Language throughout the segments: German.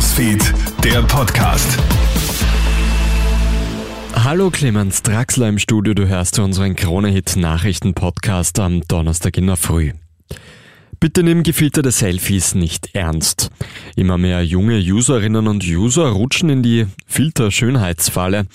Newsfeed, der Podcast. Hallo Clemens Draxler im Studio, du hörst unseren Krone-Hit Nachrichten-Podcast am Donnerstag in der Früh. Bitte nimm gefilterte Selfies nicht ernst. Immer mehr junge Userinnen und User rutschen in die Filter-Schönheitsfalle.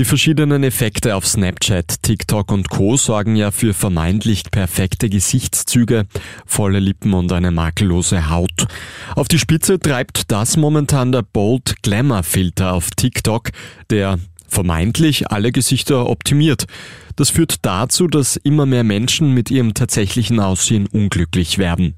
Die verschiedenen Effekte auf Snapchat, TikTok und Co. sorgen ja für vermeintlich perfekte Gesichtszüge, volle Lippen und eine makellose Haut. Auf die Spitze treibt das momentan der Bold Glamour Filter auf TikTok, der vermeintlich alle Gesichter optimiert. Das führt dazu, dass immer mehr Menschen mit ihrem tatsächlichen Aussehen unglücklich werden.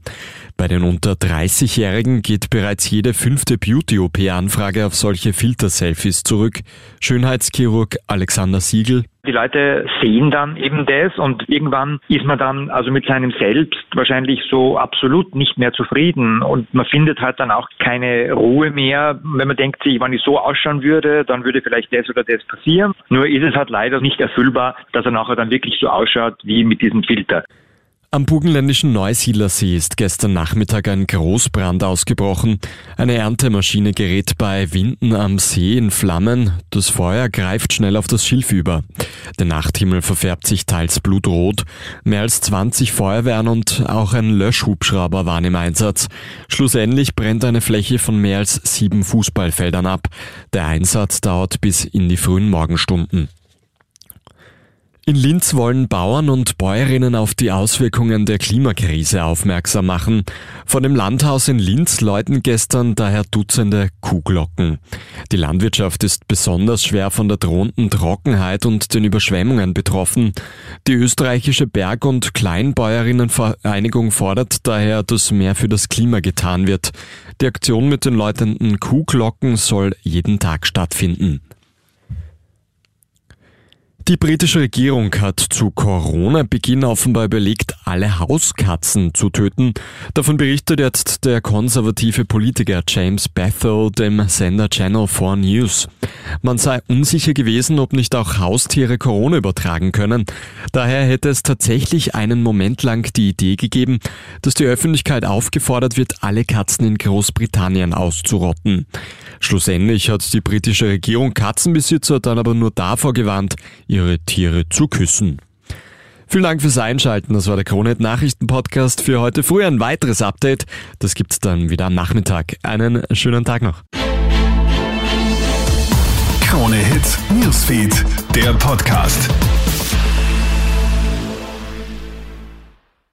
Bei den unter 30-Jährigen geht bereits jede fünfte Beauty-OP-Anfrage auf solche Filter-Selfies zurück. Schönheitschirurg Alexander Siegel die Leute sehen dann eben das und irgendwann ist man dann also mit seinem Selbst wahrscheinlich so absolut nicht mehr zufrieden und man findet halt dann auch keine Ruhe mehr, wenn man denkt sich, wenn ich so ausschauen würde, dann würde vielleicht das oder das passieren. Nur ist es halt leider nicht erfüllbar, dass er nachher dann wirklich so ausschaut wie mit diesem Filter. Am burgenländischen Neusiedlersee ist gestern Nachmittag ein Großbrand ausgebrochen. Eine Erntemaschine gerät bei Winden am See in Flammen. Das Feuer greift schnell auf das Schilf über. Der Nachthimmel verfärbt sich teils blutrot. Mehr als 20 Feuerwehren und auch ein Löschhubschrauber waren im Einsatz. Schlussendlich brennt eine Fläche von mehr als sieben Fußballfeldern ab. Der Einsatz dauert bis in die frühen Morgenstunden. In Linz wollen Bauern und Bäuerinnen auf die Auswirkungen der Klimakrise aufmerksam machen. Von dem Landhaus in Linz läuten gestern daher Dutzende Kuhglocken. Die Landwirtschaft ist besonders schwer von der drohenden Trockenheit und den Überschwemmungen betroffen. Die österreichische Berg- und Kleinbäuerinnenvereinigung fordert daher, dass mehr für das Klima getan wird. Die Aktion mit den läutenden Kuhglocken soll jeden Tag stattfinden. Die britische Regierung hat zu Corona-Beginn offenbar überlegt, alle Hauskatzen zu töten. Davon berichtet jetzt der konservative Politiker James Bethel dem Sender Channel 4 News. Man sei unsicher gewesen, ob nicht auch Haustiere Corona übertragen können. Daher hätte es tatsächlich einen Moment lang die Idee gegeben, dass die Öffentlichkeit aufgefordert wird, alle Katzen in Großbritannien auszurotten. Schlussendlich hat die britische Regierung Katzenbesitzer dann aber nur davor gewarnt, ihre Tiere zu küssen. Vielen Dank fürs Einschalten. Das war der Kronet Nachrichten Podcast für heute früh. Ein weiteres Update. Das gibt's dann wieder am Nachmittag. Einen schönen Tag noch. Krone Hits, Newsfeed, der Podcast.